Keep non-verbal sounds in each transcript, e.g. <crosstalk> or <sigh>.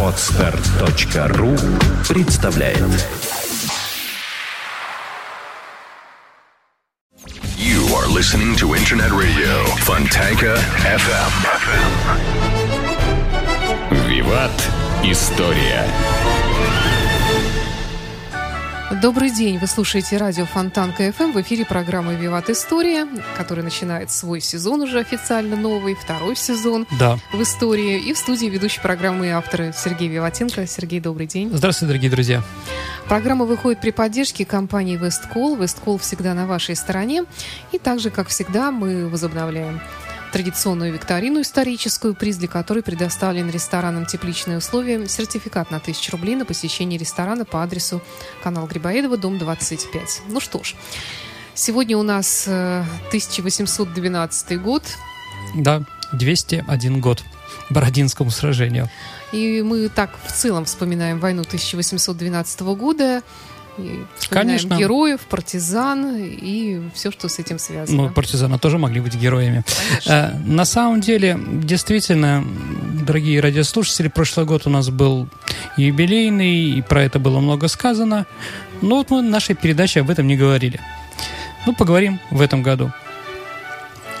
Отстар.ру представляет You are listening to Internet Radio Fontanka FM. Виват. История. Добрый день, вы слушаете радио Фонтанка ФМ. В эфире программа «Виват История», которая начинает свой сезон уже официально новый, второй сезон Да. в истории. И в студии ведущий программы и авторы Сергей Виватенко. Сергей, добрый день. Здравствуйте, дорогие друзья. Программа выходит при поддержке компании Весткол. Весткол всегда на вашей стороне. И также, как всегда, мы возобновляем традиционную викторину историческую, приз для которой предоставлен ресторанам «Тепличные условия», сертификат на 1000 рублей на посещение ресторана по адресу канал Грибоедова, дом 25. Ну что ж, сегодня у нас э, 1812 год, Да, 201 год Бородинскому сражению. и мы так в целом вспоминаем войну 1812 года, и Конечно. героев, партизан и все, что с этим связано. Ну, партизаны тоже могли быть героями. Конечно. Э, На самом деле, действительно, дорогие радиослушатели, прошлый год у нас был юбилейный, и про это было много сказано. Но вот мы в нашей передаче об этом не говорили. Ну, поговорим в этом году.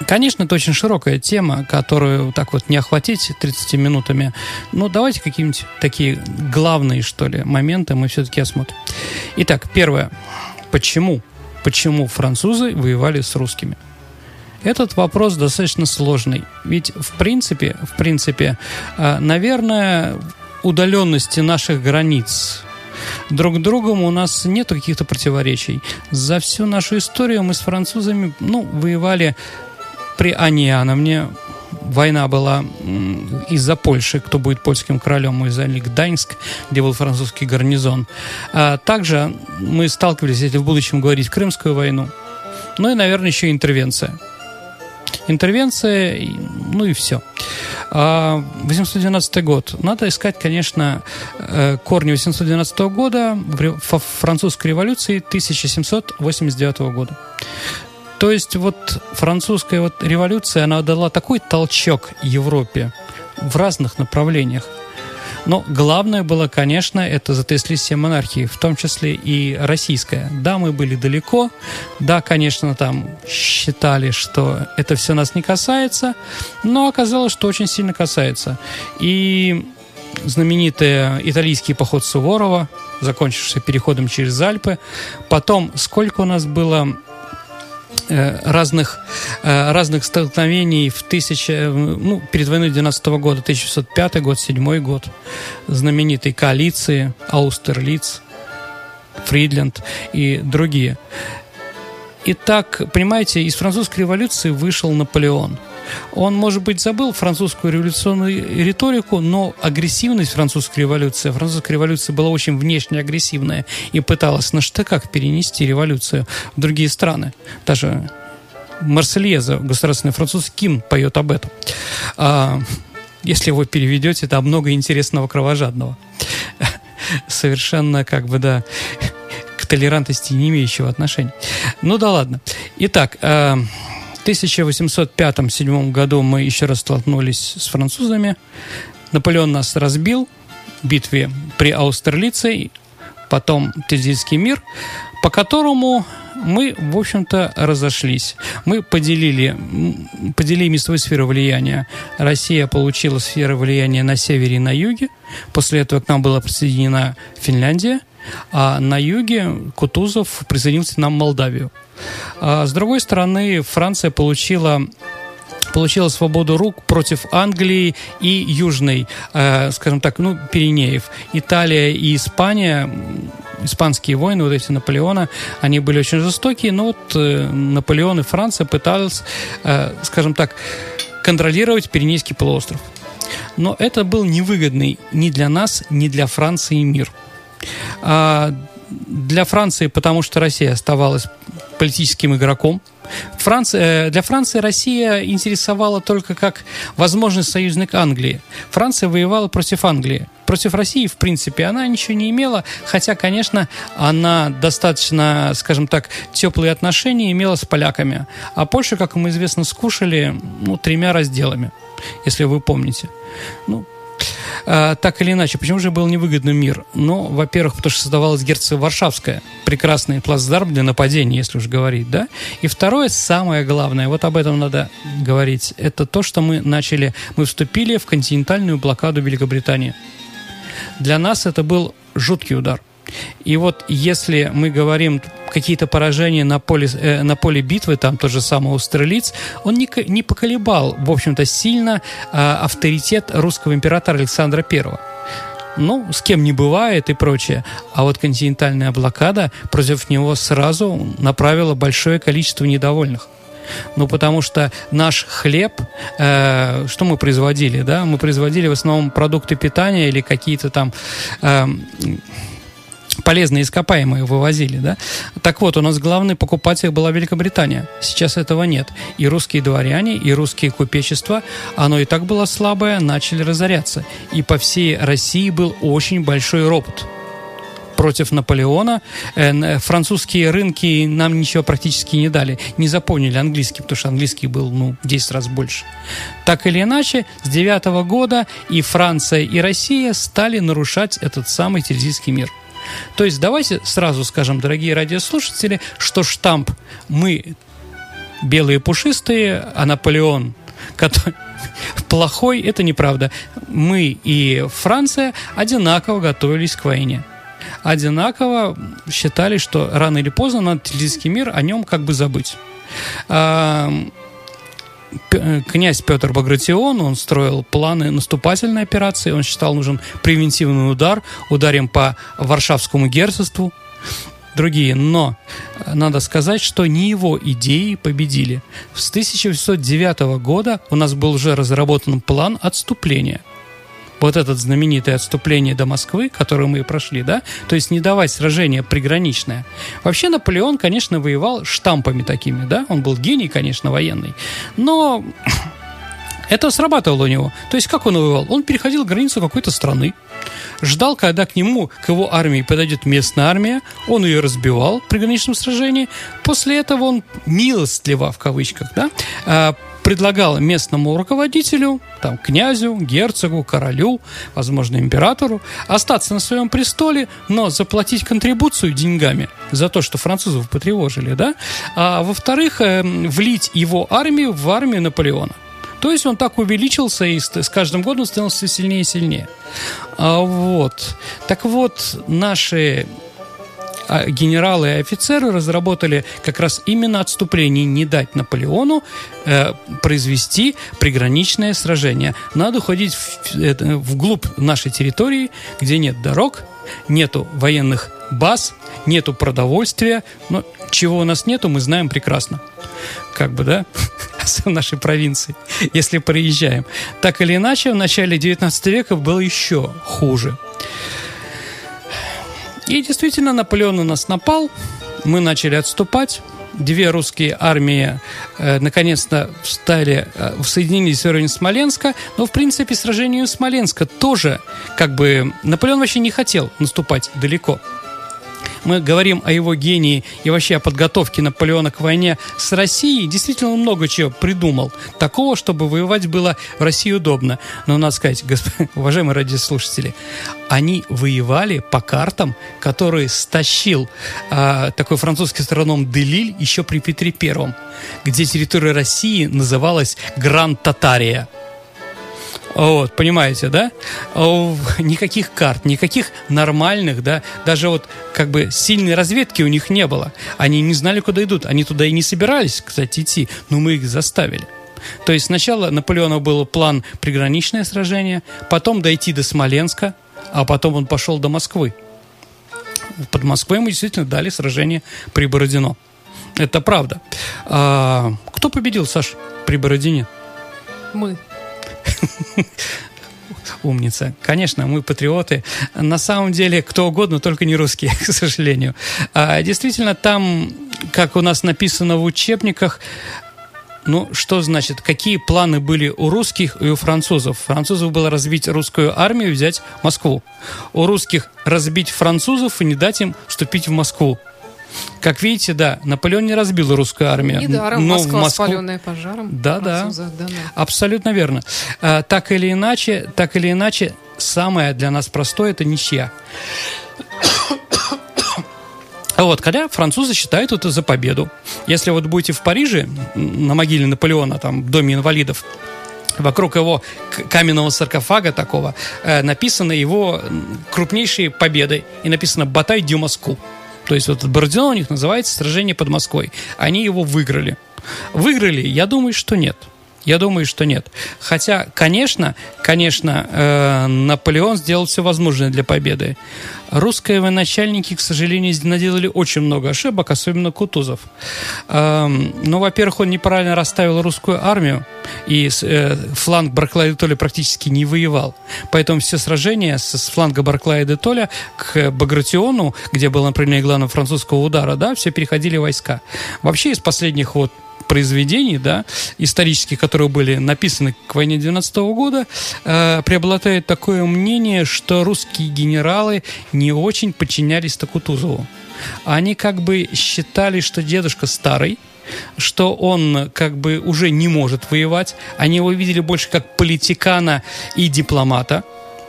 Конечно, это очень широкая тема, которую так вот не охватить 30 минутами. Но давайте какие-нибудь такие главные, что ли, моменты мы все-таки осмотрим. Итак, первое. Почему? Почему французы воевали с русскими? Этот вопрос достаточно сложный. Ведь, в принципе, в принципе, э, наверное, удаленности наших границ друг к другу у нас нет каких-то противоречий. За всю нашу историю мы с французами, ну, воевали при Аниановне. Война была из-за Польши, кто будет польским королем, мы заняли Гданьск, где был французский гарнизон. А также мы сталкивались, если в будущем говорить, Крымскую войну. Ну и, наверное, еще интервенция. Интервенция, ну и все. 812 год. Надо искать, конечно, э, корни 812 года в французской революции 1789 года. То есть вот французская вот революция, она дала такой толчок Европе в разных направлениях. Но главное было, конечно, это затряслись все монархии, в том числе и российская. Да, мы были далеко, да, конечно, там считали, что это все нас не касается, но оказалось, что очень сильно касается. И знаменитый итальянский поход Суворова, закончившийся переходом через Альпы. Потом, сколько у нас было разных, э, разных столкновений в тысяча, ну, перед войной 12 года, 1905 год, 7 год, знаменитой коалиции, Аустерлиц, Фридленд и другие. Итак, понимаете, из французской революции вышел Наполеон. Он, может быть, забыл французскую революционную риторику, но агрессивность французской революции, французская революция была очень внешне агрессивная и пыталась на штыках перенести революцию в другие страны. Даже Марсельеза, государственный француз Ким поет об этом. А, если его переведете, там много интересного кровожадного. Совершенно как бы, да, к толерантности не имеющего отношения. Ну да ладно. Итак, э, в 1805-1807 году мы еще раз столкнулись с французами. Наполеон нас разбил в битве при Аустерлице, потом Тильзитский мир, по которому мы, в общем-то, разошлись. Мы поделили, поделили свою сферу влияния. Россия получила сферу влияния на севере и на юге. После этого к нам была присоединена Финляндия. А на юге Кутузов присоединился нам Молдавию. А с другой стороны, Франция получила получила свободу рук против Англии и Южной, э, скажем так, ну, Пиренеев. Италия и Испания, испанские войны, вот эти Наполеона, они были очень жестокие, но вот э, Наполеон и Франция пытались, э, скажем так, контролировать Пиренейский полуостров. Но это был невыгодный ни для нас, ни для Франции мир. А, для Франции, потому что Россия оставалась политическим игроком. Франция, э, для Франции Россия интересовала только как возможный союзник Англии. Франция воевала против Англии. против России, в принципе, она ничего не имела, хотя, конечно, она достаточно, скажем так, теплые отношения имела с поляками. А Польшу, как мы известно, скушали ну, тремя разделами, если вы помните. Ну, а, так или иначе, почему же был невыгодный мир? Ну, во-первых, потому что создавалась герцогство Варшавская, прекрасный плацдарм для нападения, если уж говорить, да? И второе, самое главное, вот об этом надо говорить, это то, что мы начали, мы вступили в континентальную блокаду Великобритании. Для нас это был жуткий удар – и вот если мы говорим какие-то поражения на поле, э, на поле битвы, там тот же самый Австралиц, он не, не поколебал, в общем-то, сильно э, авторитет русского императора Александра Первого ну, с кем не бывает и прочее. А вот континентальная блокада против него сразу направила большое количество недовольных. Ну, потому что наш хлеб, э, что мы производили, да? Мы производили в основном продукты питания или какие-то там... Э, полезные ископаемые вывозили, да? Так вот, у нас главный покупатель была Великобритания. Сейчас этого нет. И русские дворяне, и русские купечества, оно и так было слабое, начали разоряться. И по всей России был очень большой ропот против Наполеона. Э, французские рынки нам ничего практически не дали. Не запомнили английский, потому что английский был, ну, 10 раз больше. Так или иначе, с 9 года и Франция, и Россия стали нарушать этот самый Тильзитский мир – то есть давайте сразу скажем, дорогие радиослушатели, что штамп «мы белые пушистые, а Наполеон который <laughs> плохой, это неправда. Мы и Франция одинаково готовились к войне. Одинаково считали, что рано или поздно надо Тильзитский мир о нем как бы забыть. Э, князь Петр Багратион, он строил планы наступательной операции, он считал нужен превентивный удар, ударим по Варшавскому герцогству, другие. Но э, надо сказать, что не его идеи победили. С 1809 года у нас был уже разработан план отступления – вот это знаменитое отступление до Москвы, которое мы прошли, да, то есть не давать сражение приграничное. Вообще Наполеон, конечно, воевал штампами такими, да, он был гений, конечно, военный, но <coughs> это срабатывало у него. То есть как он воевал? Он переходил границу какой-то страны, ждал, когда к нему, к его армии подойдет местная армия, он ее разбивал при граничном сражении. После этого он милостливо, в кавычках, да, а, предлагал местному руководителю, там, князю, герцогу, королю, возможно, императору, остаться на своем престоле, но заплатить контрибуцию деньгами за то, что французов потревожили, да, а во-вторых, э, влить его армию в армию Наполеона. То есть он так увеличился и с каждым годом становился сильнее и сильнее. А вот. Так вот, наши генералы и офицеры разработали как раз именно отступление, не дать Наполеону э, произвести приграничное сражение. Надо уходить в, это, вглубь нашей территории, где нет дорог, нету военных баз, нету продовольствия, но чего у нас нету, мы знаем прекрасно. Как бы, да? <laughs> в нашей провинции, если проезжаем. Так или иначе, в начале 19 века было еще хуже. И действительно, Наполеон на нас напал, мы начали отступать, две русские армии э, наконец-то встали, э, соединились в районе Смоленска, но, в принципе, сражению Смоленска тоже, как бы, Наполеон вообще не хотел наступать далеко мы говорим о его гении и вообще о подготовке Наполеона к войне с Россией, действительно много чего придумал. Такого, чтобы воевать было в России удобно. Но надо сказать, <laughs> госп... уважаемые радиослушатели, они воевали по картам, которые стащил а, такой французский астроном Делиль еще при Петре Первом, где территория России называлась Гранд-Татария. Вот, понимаете, да? <laughs> Никаких карт, никаких нормальных, да, даже вот как бы сильной разведки у них не было. Они не знали, куда идут. Они туда и не собирались, кстати, идти, но мы их заставили. То есть сначала Наполеона был план приграничное сражение, потом дойти до Смоленска, а потом он пошел до Москвы. Под Москвой мы действительно дали сражение при Бородино. Это правда. А, кто победил, Саш, при Бородине? Мы. <laughs> Умница. Конечно, мы патриоты. На самом деле, кто угодно, только не русские, <laughs> к сожалению. А, действительно, там, как у нас написано в учебниках, Ну, что значит, какие планы были у русских и у французов? Французов было разбить русскую армию и взять Москву. У русских разбить французов и не дать им вступить в Москву. Как видите, да, Наполеон не разбил русскую армию. Недаром но Москва, в Москву... спаленная пожаром. Да, да. Абсолютно верно. А, так или иначе, так или иначе, самое для нас простое это ничья. <coughs> Вот, когда французы считают это за победу. Если вот будете в Париже, на могиле Наполеона, там, в доме инвалидов, вокруг его каменного саркофага такого э, написаны его крупнейшие победы. И написано «Батай дю Москву». То есть вот Бородино у них называется «Сражение под Москвой». Они его выиграли. Выиграли? Я думаю, что нет. Я думаю, что нет. Хотя, конечно, конечно, э, Наполеон сделал все возможное для победы. Русские военачальники, к сожалению, наделали очень много ошибок, особенно Кутузов. Эм, ну, во-первых, он неправильно расставил русскую армию, и э, фланг Барклая де Толля практически не воевал. Поэтому все сражения с, с фланга Барклая де Толля к Багратиону, где было направление главного французского удара, да, все переходили войска. Вообще, из последних вот произведений, да, исторических, которые были написаны к войне 12 года, э, преобладает такое мнение, что русские генералы не очень подчинялись-то Кутузову. Они как бы считали, что дедушка старый, что он как бы уже не может воевать. Они его видели больше как политикана и дипломата.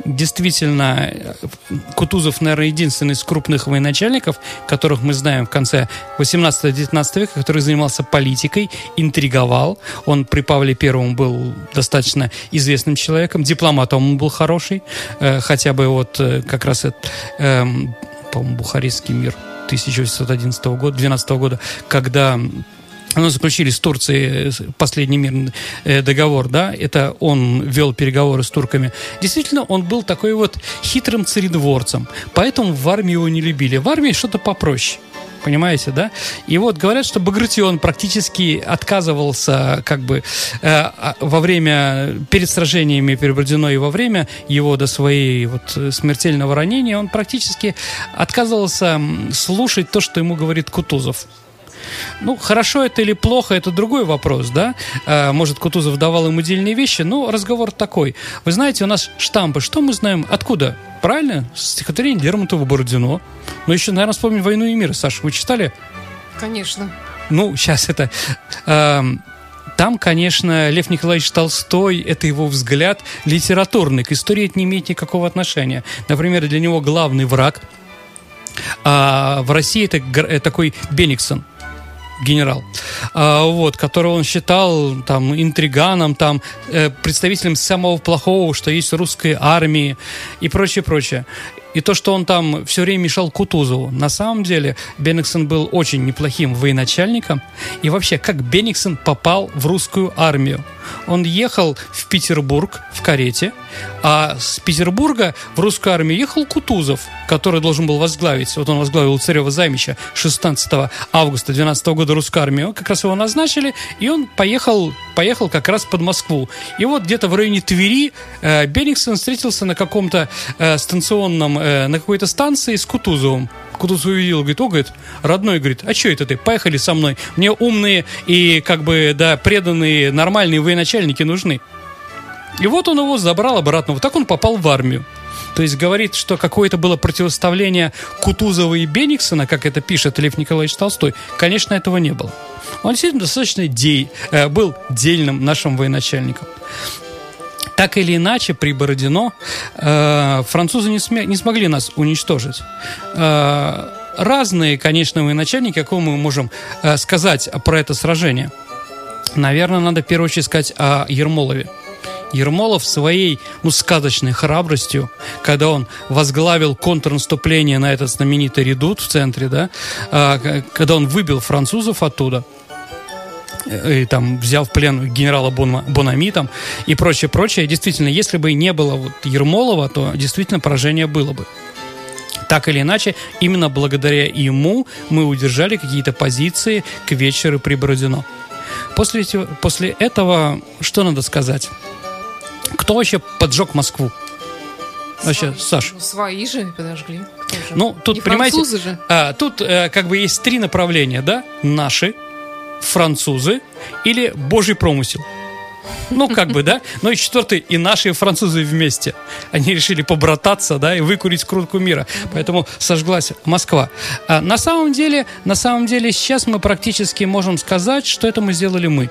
Действительно, Кутузов, наверное, единственный из крупных военачальников, которых мы знаем в конце 18-19 века, который занимался политикой, интриговал. Он при Павле Первом был достаточно известным человеком, дипломатом он был хороший, э, хотя бы вот э, как раз это, эм, по-моему, Бухарестский мир 1811 года, 12 года, когда ну, заключили с Турцией э, последний мирный э, договор, да, это он вел переговоры с турками. Действительно, он был такой вот хитрым царедворцем, поэтому в армии его не любили. В армии что-то попроще. Понимаете, да? И вот говорят, что Багратион практически отказывался как бы э, а- во время, перед сражениями при Бородино и во время его до своей вот э, смертельного ранения, он практически отказывался слушать то, что ему говорит Кутузов. Ну, хорошо это или плохо, это другой вопрос, да? А, Может, Кутузов давал ему дельные вещи, но разговор такой. Вы знаете, у нас штампы. Что мы знаем? Откуда? Правильно? Стихотворение Лермонтова Бородино. Ну, еще, наверное, вспомним «Войну и мир». Саша, вы читали? Конечно. Ну, сейчас это... эм, Там, конечно, Лев Николаевич Толстой, это его взгляд литературный. К истории это не имеет никакого отношения. Например, для него главный враг а в России это э, такой Бениксон генерал, а, вот, которого он считал там интриганом, там э, представителем самого плохого, что есть в русской армии и прочее, прочее. И то, что он там все время мешал Кутузову. На самом деле Бениксон был очень неплохим военачальником. И вообще, как Бениксон попал в русскую армию? Он ехал в Петербург в карете, а с Петербурга в русскую армию ехал Кутузов, который должен был возглавить. Вот он возглавил царева Займича 16 августа 12 года русскую армию. Как раз его назначили, и он поехал, поехал как раз под Москву. И вот где-то в районе Твери э, Бениксон встретился на каком-то э, станционном, э, на какой-то станции с Кутузовым. Кутузов увидел, говорит, о, говорит, родной, говорит, а что это ты, поехали со мной. Мне умные и, как бы, да, преданные, нормальные военачальники нужны. И вот он его забрал обратно. Вот так он попал в армию. То есть говорит, что какое-то было противоставление Кутузова и Бениксона, как это пишет Лев Николаевич Толстой. Конечно, этого не было. Он действительно достаточно дей, э, был дельным нашим военачальником. Так или иначе, при Бородино э, французы не, сме- не смогли нас уничтожить. Э, разные, конечно, военачальники, какого мы можем э, сказать про это сражение. Наверное, надо в первую очередь сказать о Ермолове. Ермолов своей, ну, сказочной храбростью, когда он возглавил контрнаступление на этот знаменитый редут в центре, да, к- когда он выбил французов оттуда, э, и там взял в плен генерала Бон- Бонами там и прочее, прочее. Действительно, если бы не было вот Ермолова, то действительно поражение было бы. Так или иначе, именно благодаря ему мы удержали какие-то позиции к вечеру при Бородино. После, после этого, что надо сказать? Кто вообще поджег Москву? Вообще, Саш. Ну, Свои же подожгли. Кто же? Ну, тут, Не понимаете, же. а, тут э, как бы есть три направления, да? Наши, французы или божий промысел. Ну, как бы, да. Ну и четвертый, и наши французы вместе. Они решили побрататься, да, и выкурить крутку мира. Поэтому сожглась Москва. А на самом деле, на самом деле, сейчас мы практически можем сказать, что это мы сделали мы.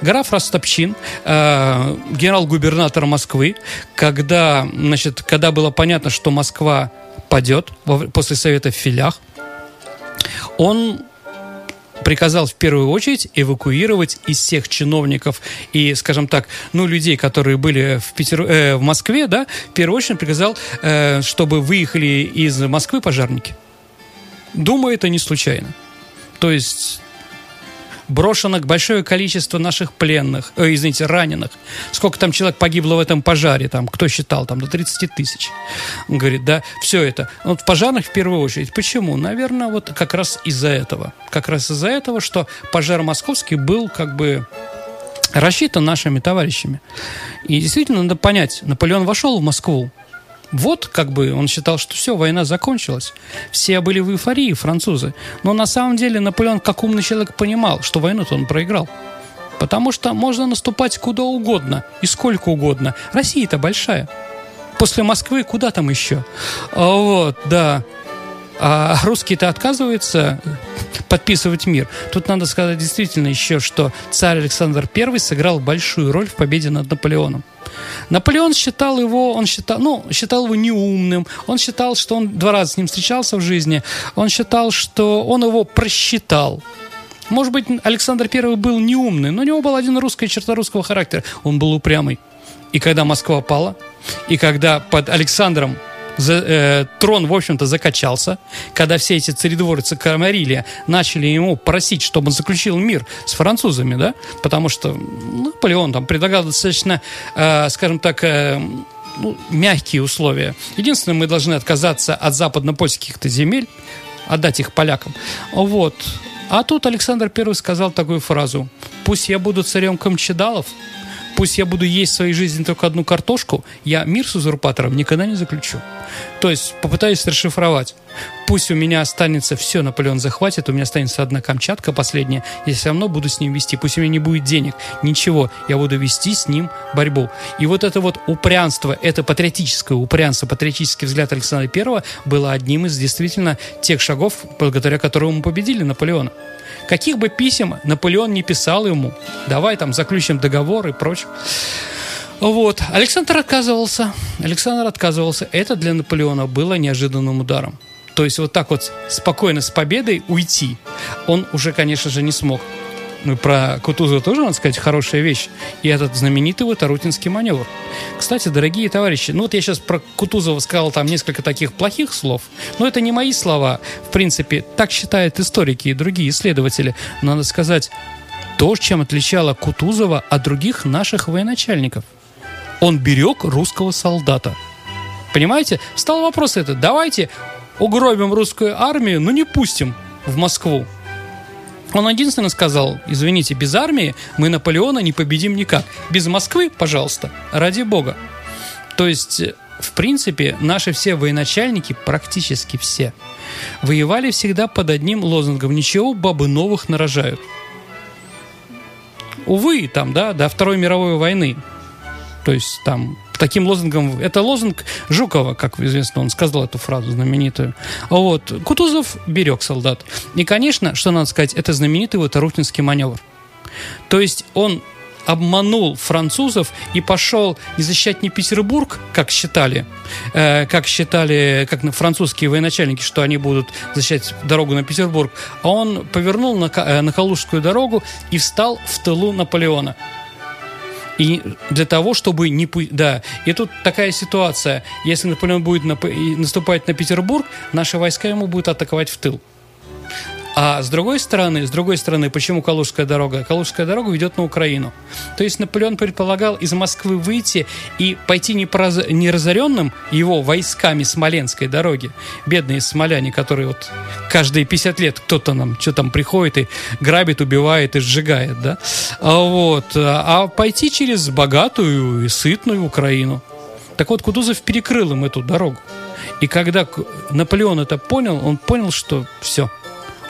Граф Ростопчин, э, генерал-губернатор Москвы, когда, значит, когда было понятно, что Москва падет после совета в филях, он приказал в первую очередь эвакуировать из всех чиновников и, скажем так, ну, людей, которые были в, Питер... э, в Москве, да, в первую очередь приказал, э, чтобы выехали из Москвы пожарники. Думаю, это не случайно. То есть брошено большое количество наших пленных, э, извините, раненых. Сколько там человек погибло в этом пожаре, там, кто считал, там, до 30 тысяч. Он говорит, да, все это. Вот в пожарных в первую очередь. Почему? Наверное, вот как раз из-за этого. Как раз из-за этого, что пожар московский был как бы рассчитан нашими товарищами. И действительно надо понять, Наполеон вошел в Москву, вот, как бы, он считал, что все, война закончилась. Все были в эйфории, французы. Но на самом деле Наполеон, как умный человек, понимал, что войну-то он проиграл. Потому что можно наступать куда угодно и сколько угодно. Россия-то большая. После Москвы куда там еще? А вот, да. А русские-то отказываются подписывать мир. Тут надо сказать действительно еще, что царь Александр I сыграл большую роль в победе над Наполеоном. Наполеон считал его, он считал, ну, считал его неумным, он считал, что он два раза с ним встречался в жизни, он считал, что он его просчитал. Может быть, Александр I был неумный, но у него была один русская черта русского характера. Он был упрямый. И когда Москва пала, и когда под Александром за, э, трон, в общем-то, закачался, когда все эти царедворцы Камарилия начали ему просить, чтобы он заключил мир с французами, да, потому что Наполеон там предлагал достаточно, э, скажем так, э, ну, мягкие условия. Единственное, мы должны отказаться от западно-польских-то земель, отдать их полякам. Вот. А тут Александр I сказал такую фразу. «Пусть я буду царем Камчедалов, пусть я буду есть в своей жизни только одну картошку, я мир с узурпатором никогда не заключу. То есть попытаюсь расшифровать. Пусть у меня останется все, Наполеон захватит, у меня останется одна Камчатка последняя, я все равно буду с ним вести. Пусть у меня не будет денег, ничего, я буду вести с ним борьбу. И вот это вот упрямство, это патриотическое упрямство, патриотический взгляд Александра I было одним из действительно тех шагов, благодаря которым мы победили Наполеона. Каких бы писем Наполеон не писал ему, давай там заключим договор и прочее. Вот. Александр отказывался. Александр отказывался. Это для Наполеона было неожиданным ударом. То есть вот так вот спокойно с победой уйти он уже, конечно же, не смог. Ну, про Кутузова тоже, надо сказать, хорошая вещь. И этот знаменитый вот Арутинский маневр. Кстати, дорогие товарищи, ну вот я сейчас про Кутузова сказал там несколько таких плохих слов, но это не мои слова. В принципе, так считают историки и другие исследователи. Но надо сказать, то, чем отличало Кутузова от других наших военачальников. Он берег русского солдата. Понимаете? Встал вопрос этот. Давайте угробим русскую армию, но не пустим в Москву. Он единственно сказал, извините, без армии мы Наполеона не победим никак. Без Москвы, пожалуйста, ради бога. То есть, в принципе, наши все военачальники, практически все, воевали всегда под одним лозунгом «Ничего, бабы новых нарожают». Увы, там, да, до Второй мировой войны. То есть там таким лозунгом. Это лозунг Жукова, как известно, он сказал эту фразу знаменитую. Вот. Кутузов берег солдат. И, конечно, что надо сказать, это знаменитый вот Арутинский маневр. То есть он обманул французов и пошел не защищать не Петербург, как считали, э, как считали, как французские военачальники, что они будут защищать дорогу на Петербург, а он повернул на, э, на Калужскую дорогу и встал в тылу Наполеона. И для того, чтобы не... Да, и тут такая ситуация. Если Наполеон будет наступать на Петербург, наши войска ему будут атаковать в тыл. А с другой стороны, с другой стороны, почему Калужская дорога? Калужская дорога ведет на Украину. То есть Наполеон предполагал из Москвы выйти и пойти не, по, не разоренным его войсками Смоленской дороги. Бедные смоляне, которые вот каждые 50 лет кто-то нам что там приходит и грабит, убивает и сжигает, да? А вот, а пойти через богатую и сытную Украину. Так вот, Кутузов перекрыл им эту дорогу. И когда Наполеон это понял, он понял, что все –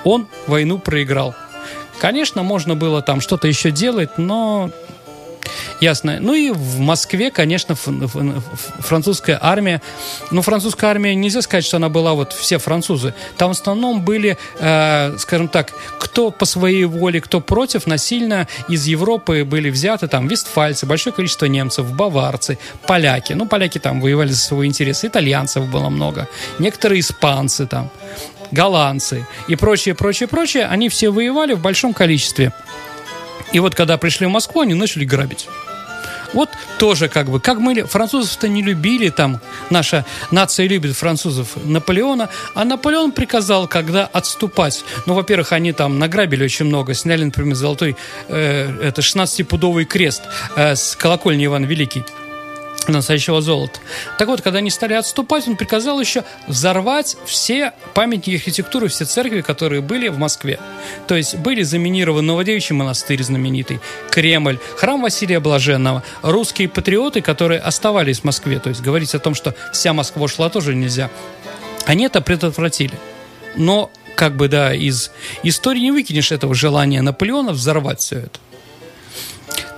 он войну проиграл. Конечно, можно было там что-то еще делать, но Ясно. Ну и в Москве, конечно, французская армия. Ну, французская армия, нельзя сказать, что она была вот все французы. Там в основном были, э, скажем так, кто по своей воле, кто против, насильно из Европы были взяты там вестфальцы, большое количество немцев, баварцы, поляки. Ну, поляки там воевали за свой интерес. Итальянцев было много. Некоторые испанцы там голландцы и прочее, прочее, прочее, они все воевали в большом количестве. И вот когда пришли в Москву, они начали грабить. Вот тоже как бы, как мы французов-то не любили, там наша нация любит французов Наполеона, а Наполеон приказал, когда отступать. Ну, во-первых, они там награбили очень много, сняли, например, золотой, э, это 16-пудовый крест э, с колокольни Иван Великий настоящего золота. Так вот, когда они стали отступать, он приказал еще взорвать все памятники архитектуры, все церкви, которые были в Москве. То есть были заминированы Новодевичий монастырь знаменитый, Кремль, храм Василия Блаженного, русские патриоты, которые оставались в Москве. То есть говорить о том, что вся Москва шла, тоже нельзя. Они это предотвратили. Но, как бы, да, из истории не выкинешь этого желания Наполеона взорвать все это.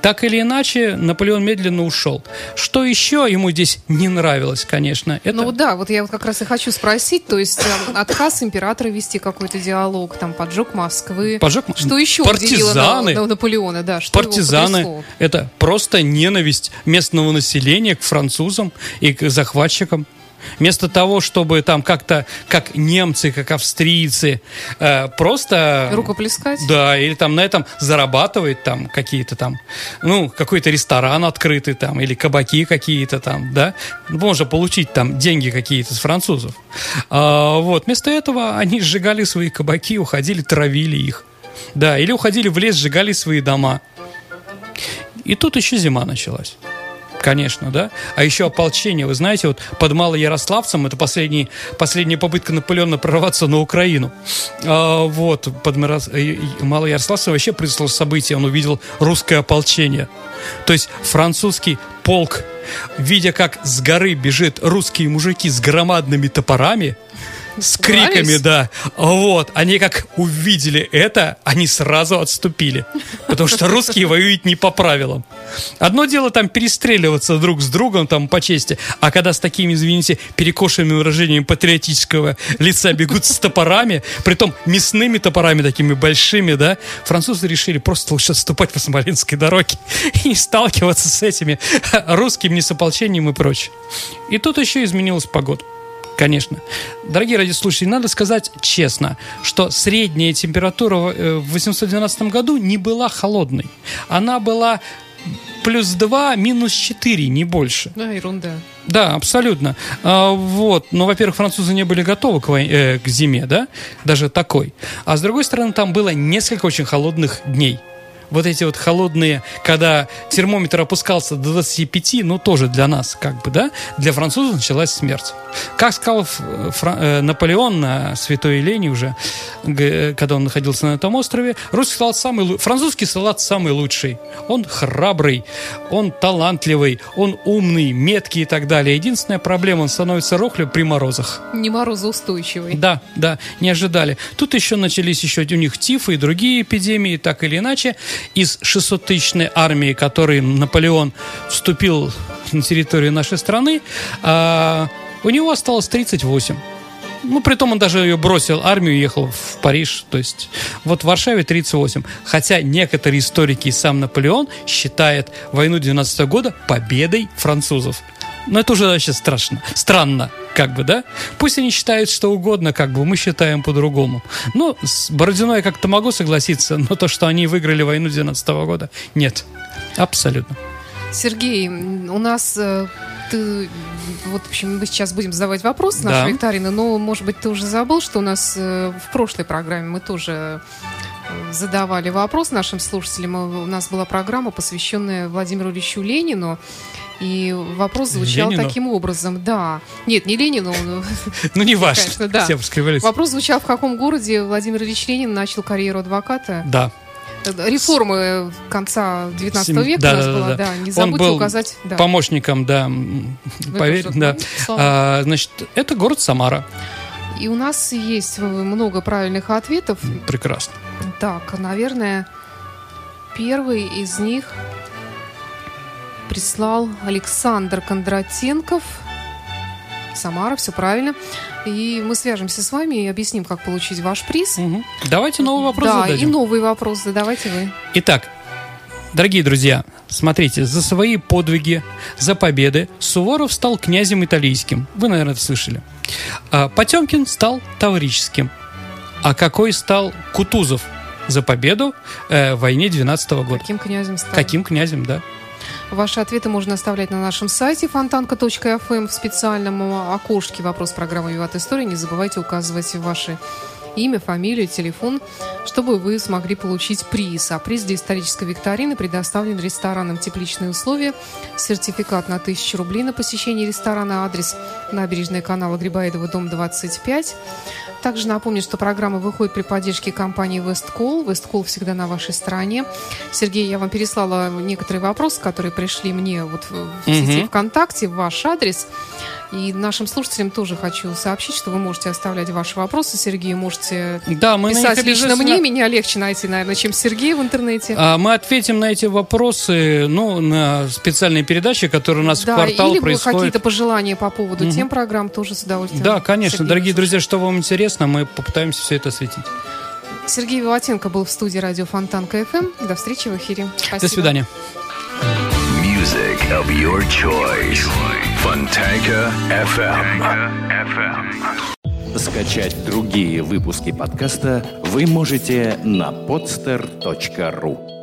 Так или иначе, Наполеон медленно ушел. Что еще ему здесь не нравилось, конечно? Это... Ну да, вот я вот как раз и хочу спросить, то есть э, отказ императора вести какой-то диалог, там поджог Москвы. Поджог Что еще партизаны, на, на Наполеона, да? Что партизаны. Это просто ненависть местного населения к французам и к захватчикам. Вместо того, чтобы там как-то, как немцы, как австрийцы, э, просто... Рукоплескать? Да, или там на этом зарабатывать там какие-то там, ну, какой-то ресторан открытый там, или кабаки какие-то там, да, можно получить там деньги какие-то с французов. А, вот, вместо этого они сжигали свои кабаки, уходили, травили их. Да, или уходили в лес, сжигали свои дома. И тут еще зима началась. Конечно, да. А еще ополчение. Вы знаете, вот под Малоярославцем, это последний, последняя попытка Наполеона прорваться на Украину. А, вот, под Малоярославцем вообще произошло событие. Он увидел русское ополчение. То есть французский полк, видя, как с горы бежит русские мужики с громадными топорами, с криками, да. Вот. Они как увидели это, они сразу отступили. Потому что русские воюют не по правилам. Одно дело там перестреливаться друг с другом там по чести, а когда с такими, извините, перекошенными выражениями патриотического лица бегут с топорами, притом мясными топорами такими большими, да, французы решили просто лучше отступать по Смоленской дороге и сталкиваться с этими русским несополчением и прочее. И тут еще изменилась погода. Конечно. Дорогие радиослушатели, надо сказать честно, что средняя температура в 812 году не была холодной. Она была плюс 2, минус 4, не больше. Да, ерунда. Да, абсолютно. А, вот. Но, во-первых, французы не были готовы к, вой... э, к зиме, да, даже такой. А с другой стороны, там было несколько очень холодных дней вот эти вот холодные, когда термометр опускался до 25, ну, тоже для нас, как бы, да, для французов началась смерть. Как сказал Фра- э, Наполеон на Святой Елене уже, когда он находился на этом острове, русский салат самый, французский салат самый лучший. Он храбрый, он талантливый, он умный, меткий и так далее. Единственная проблема, он становится рохлем при морозах. Не морозоустойчивый. Да, да, не ожидали. Тут еще начались еще у них тифы и другие эпидемии, так или иначе из 600-тысячной армии, которой Наполеон вступил на территорию нашей страны, а, у него осталось 38. Ну, при том он даже ее бросил, армию ехал в Париж. То есть вот в Варшаве 38. Хотя некоторые историки и сам Наполеон считают войну 12 года победой французов. Но это уже вообще страшно. Странно, как бы, да? Пусть они считают что угодно, как бы, мы считаем по-другому. Ну, с Бородиной я как-то могу согласиться, но то, что они выиграли войну 12 -го года, нет. Абсолютно. Сергей, у нас э, ты, вот, в общем, мы сейчас будем задавать вопрос нашей да. викторины, но, может быть, ты уже забыл, что у нас э, в прошлой программе мы тоже э, задавали вопрос нашим слушателям. У нас была программа, посвященная Владимиру Ильичу Ленину. И вопрос звучал Ленину? таким образом, да. Нет, не Ленину. <laughs> Ну, не важно. да. Вопрос звучал, в каком городе Владимир Ильич Ленин начал карьеру адвоката? Да. Реформы конца 19 века да, у нас да, была, да. да. Не забудьте Он был указать. Да. помощником, да, поверь, да. А, значит, это город Самара. И у нас есть много правильных ответов. Прекрасно. Так, наверное, первый из них прислал Александр Кондратенков. Самара, все правильно. И мы свяжемся с вами и объясним, как получить ваш приз. Мгм. Давайте новый вопрос да, зададим. и новый вопрос задавайте вы. Итак, дорогие друзья, смотрите, за свои подвиги, за победы Суворов стал князем италийским. Вы, наверное, это слышали. А Потемкин стал таврическим. А какой стал Кутузов за победу э, в войне 12 года? Каким князем стал? Каким князем, да? Ваши ответы можно оставлять на нашем сайте фонтанка.фм в специальном э, окошке «Вопрос программы «Виват История». Не забывайте указывать ваши имя, фамилию, телефон, чтобы вы смогли получить приз. А приз для исторической викторины предоставлен рестораном «Тепличные условия». Сертификат на 1000 рублей на посещение ресторана. Адрес набережная канала Грибоедова, дом 25. Также напомню, что программа выходит при поддержке компании Весткол. Весткол всегда на вашей стороне. Сергей, я вам переслала некоторые вопросы, которые пришли мне вот в сети. ВКонтакте, в ваш адрес. И нашим слушателям тоже хочу сообщить, что вы можете оставлять ваши вопросы. Сергею можете Да, мы на писать лично обязательно- мне. Меня легче найти, наверное, чем Сергея в интернете. А Мы ответим на эти вопросы, ну, на специальной передаче, которая у нас в да, квартал или происходит. какие-то пожелания по поводу Мгм. тем программ тоже с удовольствием. Да, конечно, Сергею дорогие друзья, что вам интересно, мы попытаемся все это осветить. Сергей Виватенко был в студии радио Фонтанка ФМ. До встречи в эфире. Спасибо. До свидания. Of your choice. Fontanka FM. Скачать другие выпуски подкаста вы можете на podster.ru